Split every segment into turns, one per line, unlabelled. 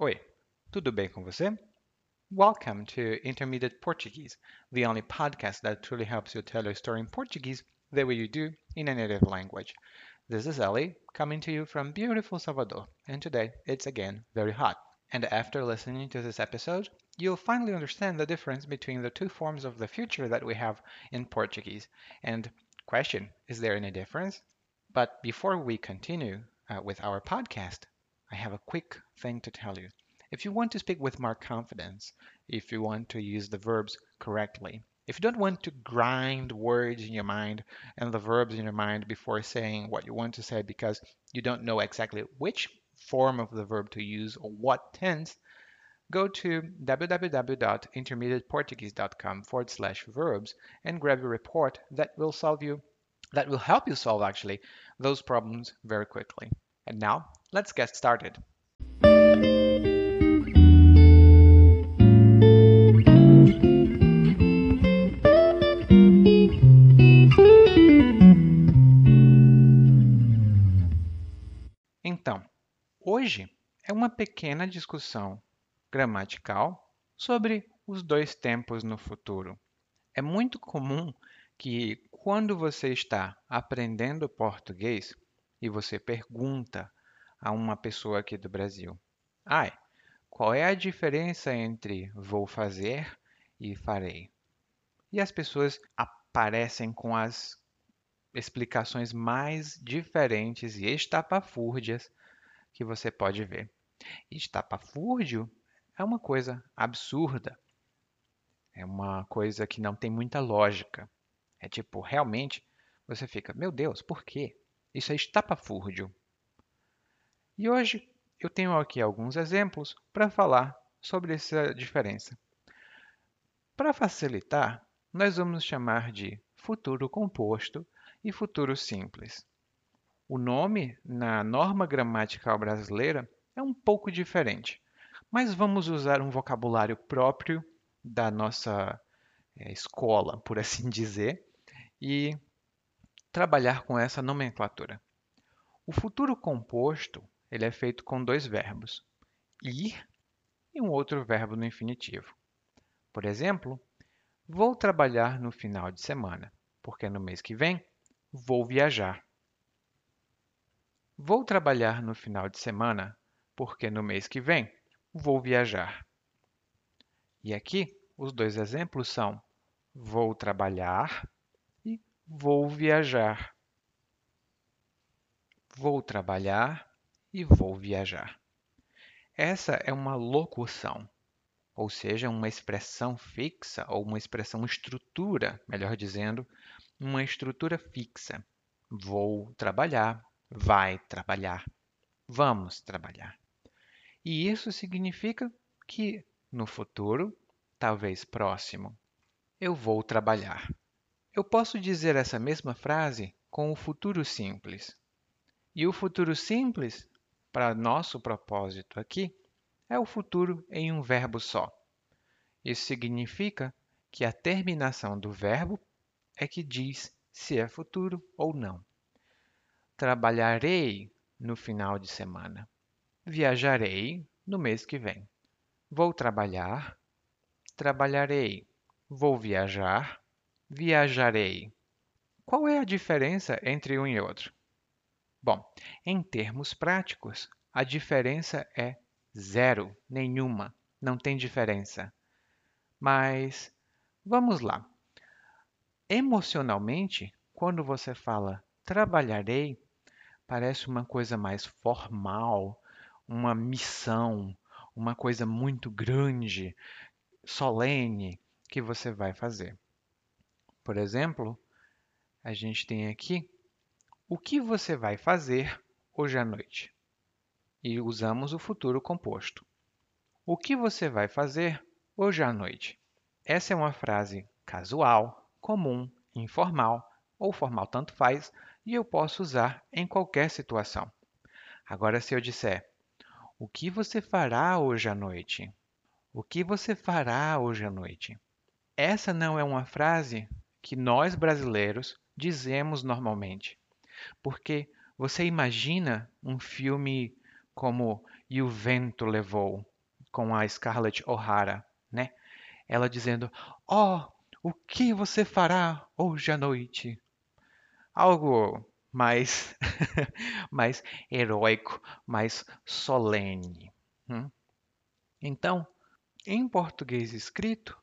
Oi, tudo bem com você? Welcome to Intermediate Portuguese, the only podcast that truly helps you tell your story in Portuguese the way you do in a native language. This is Ellie, coming to you from beautiful Salvador, and today it's again very hot. And after listening to this episode, you'll finally understand the difference between the two forms of the future that we have in Portuguese. And question, is there any difference? But before we continue uh, with our podcast, I have a quick thing to tell you. If you want to speak with more confidence, if you want to use the verbs correctly, if you don't want to grind words in your mind and the verbs in your mind before saying what you want to say because you don't know exactly which form of the verb to use or what tense, go to www.intermediateportuguese.com forward slash verbs and grab a report that will solve you, that will help you solve actually those problems very quickly. And now let's get started. Então, hoje é uma pequena discussão gramatical sobre os dois tempos no futuro. É muito comum que quando você está aprendendo português e você pergunta a uma pessoa aqui do Brasil: "Ai, qual é a diferença entre vou fazer e farei?" E as pessoas aparecem com as explicações mais diferentes e estapafúrdias que você pode ver. Estapafúrdio é uma coisa absurda. É uma coisa que não tem muita lógica. É tipo, realmente, você fica, meu Deus, por quê? Isso é estapafúrdio. E hoje eu tenho aqui alguns exemplos para falar sobre essa diferença. Para facilitar, nós vamos chamar de futuro composto e futuro simples. O nome na norma gramatical brasileira é um pouco diferente, mas vamos usar um vocabulário próprio da nossa é, escola, por assim dizer, e trabalhar com essa nomenclatura. O futuro composto ele é feito com dois verbos, ir e um outro verbo no infinitivo. Por exemplo, vou trabalhar no final de semana, porque no mês que vem Vou viajar. Vou trabalhar no final de semana, porque no mês que vem vou viajar. E aqui os dois exemplos são vou trabalhar e vou viajar. Vou trabalhar e vou viajar. Essa é uma locução, ou seja, uma expressão fixa ou uma expressão estrutura, melhor dizendo, uma estrutura fixa. Vou trabalhar, vai trabalhar, vamos trabalhar. E isso significa que no futuro, talvez próximo, eu vou trabalhar. Eu posso dizer essa mesma frase com o futuro simples. E o futuro simples, para nosso propósito aqui, é o futuro em um verbo só. Isso significa que a terminação do verbo é que diz se é futuro ou não. Trabalharei no final de semana. Viajarei no mês que vem. Vou trabalhar. Trabalharei. Vou viajar. Viajarei. Qual é a diferença entre um e outro? Bom, em termos práticos, a diferença é zero, nenhuma, não tem diferença. Mas vamos lá. Emocionalmente, quando você fala trabalharei, parece uma coisa mais formal, uma missão, uma coisa muito grande, solene que você vai fazer. Por exemplo, a gente tem aqui o que você vai fazer hoje à noite. E usamos o futuro composto. O que você vai fazer hoje à noite? Essa é uma frase casual, comum, informal ou formal tanto faz, e eu posso usar em qualquer situação. Agora, se eu disser: O que você fará hoje à noite? O que você fará hoje à noite? Essa não é uma frase que nós brasileiros dizemos normalmente. Porque você imagina um filme como e o vento levou, com a Scarlett O'Hara, né? Ela dizendo: "Oh, o que você fará hoje à noite?" Algo mais mais heróico, mais solene. Hum? Então, em português escrito,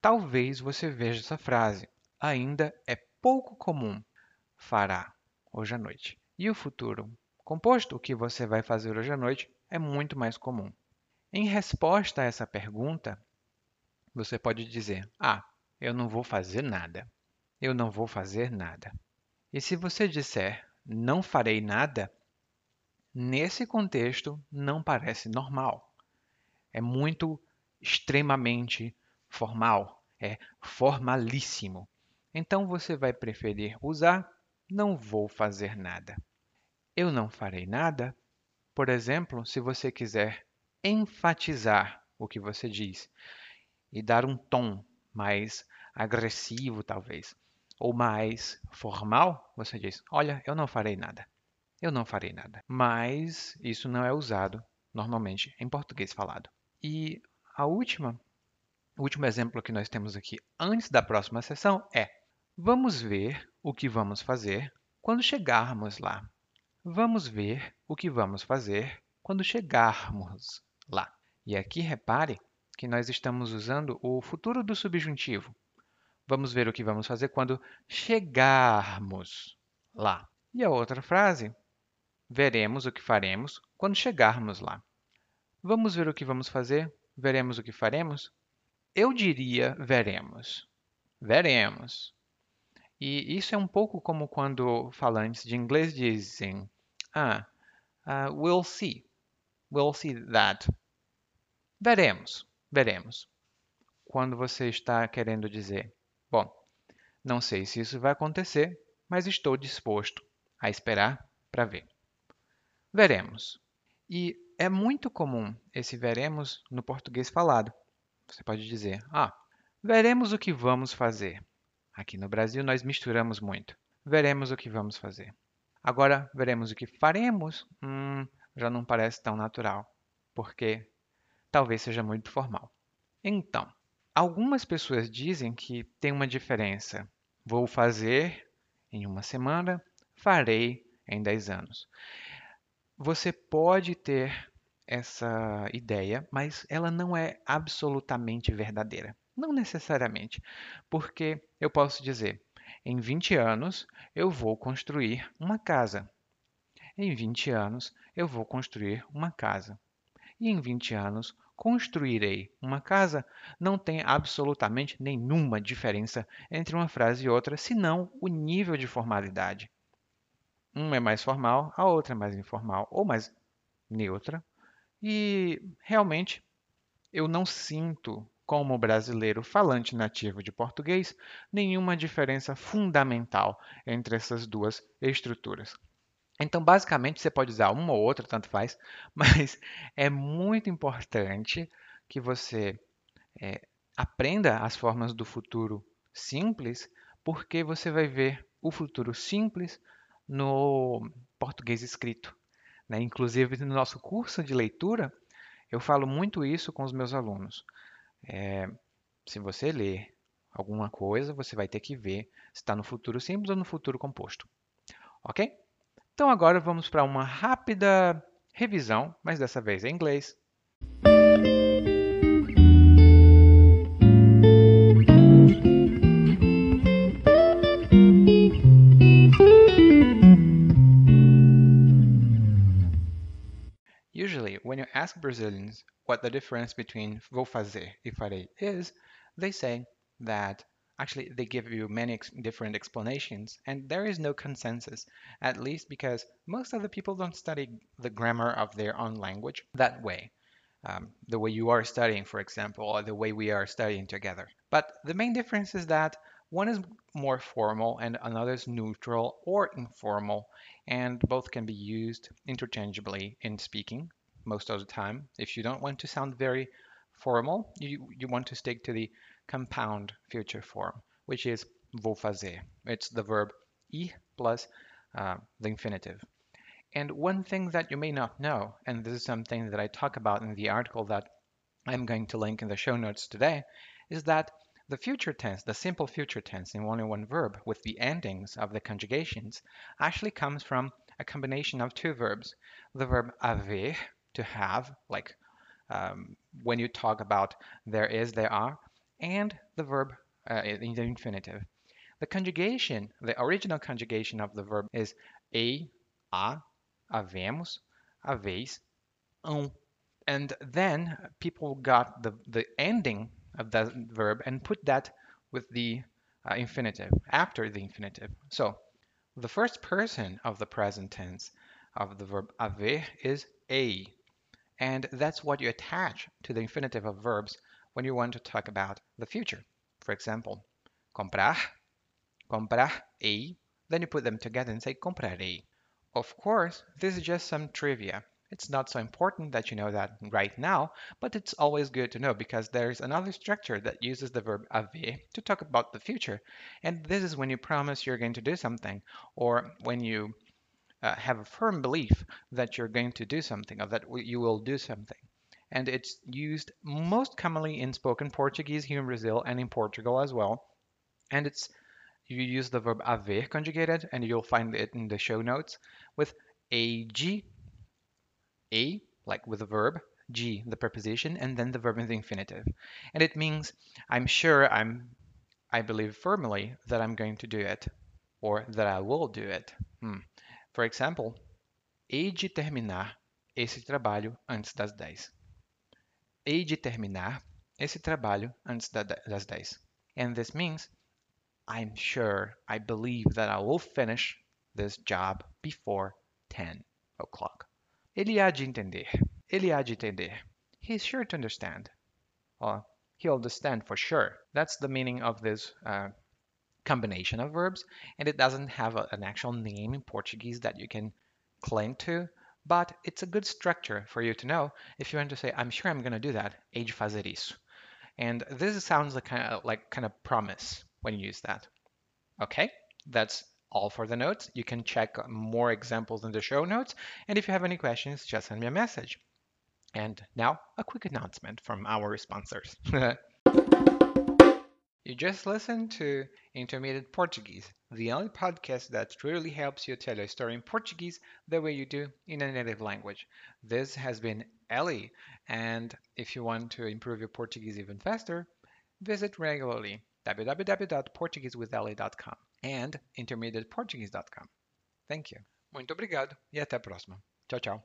talvez você veja essa frase. Ainda é pouco comum. Fará hoje à noite. E o futuro composto, o que você vai fazer hoje à noite, é muito mais comum. Em resposta a essa pergunta, você pode dizer: Ah, eu não vou fazer nada. Eu não vou fazer nada. E se você disser não farei nada, nesse contexto não parece normal. É muito extremamente formal, é formalíssimo. Então você vai preferir usar não vou fazer nada. Eu não farei nada, por exemplo, se você quiser enfatizar o que você diz e dar um tom mais agressivo, talvez, ou mais formal, você diz: Olha, eu não farei nada. Eu não farei nada. Mas isso não é usado normalmente em português falado. E a última, o último exemplo que nós temos aqui antes da próxima sessão é: Vamos ver o que vamos fazer quando chegarmos lá. Vamos ver o que vamos fazer quando chegarmos lá. E aqui repare que nós estamos usando o futuro do subjuntivo. Vamos ver o que vamos fazer quando chegarmos lá. E a outra frase, veremos o que faremos quando chegarmos lá. Vamos ver o que vamos fazer, veremos o que faremos? Eu diria veremos. Veremos. E isso é um pouco como quando falantes de inglês dizem, ah, uh, we'll see, we'll see that. Veremos, veremos. Quando você está querendo dizer, Bom, não sei se isso vai acontecer, mas estou disposto a esperar para ver. Veremos. E é muito comum esse veremos no português falado. Você pode dizer, ah, veremos o que vamos fazer. Aqui no Brasil nós misturamos muito. Veremos o que vamos fazer. Agora, veremos o que faremos, hum, já não parece tão natural, porque talvez seja muito formal. Então, Algumas pessoas dizem que tem uma diferença. Vou fazer em uma semana, farei em 10 anos. Você pode ter essa ideia, mas ela não é absolutamente verdadeira. Não necessariamente, porque eu posso dizer, em 20 anos eu vou construir uma casa. Em 20 anos eu vou construir uma casa. E em 20 anos construirei uma casa não tem absolutamente nenhuma diferença entre uma frase e outra, senão o nível de formalidade. Uma é mais formal, a outra é mais informal ou mais neutra. E realmente eu não sinto, como brasileiro falante nativo de português, nenhuma diferença fundamental entre essas duas estruturas. Então, basicamente, você pode usar uma ou outra, tanto faz, mas é muito importante que você é, aprenda as formas do futuro simples, porque você vai ver o futuro simples no português escrito. Né? Inclusive, no nosso curso de leitura, eu falo muito isso com os meus alunos. É, se você ler alguma coisa, você vai ter que ver se está no futuro simples ou no futuro composto. Ok? Então agora vamos para uma rápida revisão, mas dessa vez em inglês. Ask Brazilians what the difference between vou fazer e farei is, they say that Actually, they give you many ex different explanations, and there is no consensus, at least because most of the people don't study the grammar of their own language that way. Um, the way you are studying, for example, or the way we are studying together. But the main difference is that one is more formal and another is neutral or informal, and both can be used interchangeably in speaking most of the time. If you don't want to sound very formal, you, you want to stick to the compound future form, which is vou fazer. It's the verb ir plus uh, the infinitive. And one thing that you may not know, and this is something that I talk about in the article that I'm going to link in the show notes today, is that the future tense, the simple future tense in only one verb with the endings of the conjugations actually comes from a combination of two verbs. The verb haver, to have, like um, when you talk about there is, there are, and the verb uh, in the infinitive. The conjugation, the original conjugation of the verb is a, a, havemos, haveis, um. And then people got the, the ending of that verb and put that with the uh, infinitive, after the infinitive. So the first person of the present tense of the verb haver is a. And that's what you attach to the infinitive of verbs when you want to talk about the future. For example, comprar, comprarei, then you put them together and say comprarei. Of course, this is just some trivia. It's not so important that you know that right now, but it's always good to know because there's another structure that uses the verb haver to talk about the future. And this is when you promise you're going to do something or when you uh, have a firm belief that you're going to do something or that you will do something. And it's used most commonly in spoken Portuguese here in Brazil and in Portugal as well. And it's you use the verb haver conjugated, and you'll find it in the show notes with ag a, like with the verb, G, the preposition, and then the verb in the infinitive. And it means I'm sure I'm, I believe firmly that I'm going to do it, or that I will do it. Hmm. For example, hei de terminar esse trabalho antes das 10. Hei de terminar esse trabalho antes das 10. And this means I'm sure, I believe that I will finish this job before 10 o'clock. Ele há de entender. Ele há de entender. He's sure to understand. Or he'll understand for sure. That's the meaning of this uh, combination of verbs, and it doesn't have a, an actual name in Portuguese that you can cling to, but it's a good structure for you to know if you want to say, I'm sure I'm going to do that, de fazer isso. And this sounds like kind of like kind of promise when you use that. Okay, that's all for the notes. You can check more examples in the show notes. And if you have any questions, just send me a message. And now, a quick announcement from our sponsors. you just listened to Intermediate Portuguese, the only podcast that truly helps you tell your story in Portuguese the way you do in a native language. This has been Ellie, and if you want to improve your Portuguese even faster, visit regularly www.portuguesewithelly.com and intermediateportuguese.com. Thank you. Muito obrigado e até a próxima. Tchau, tchau.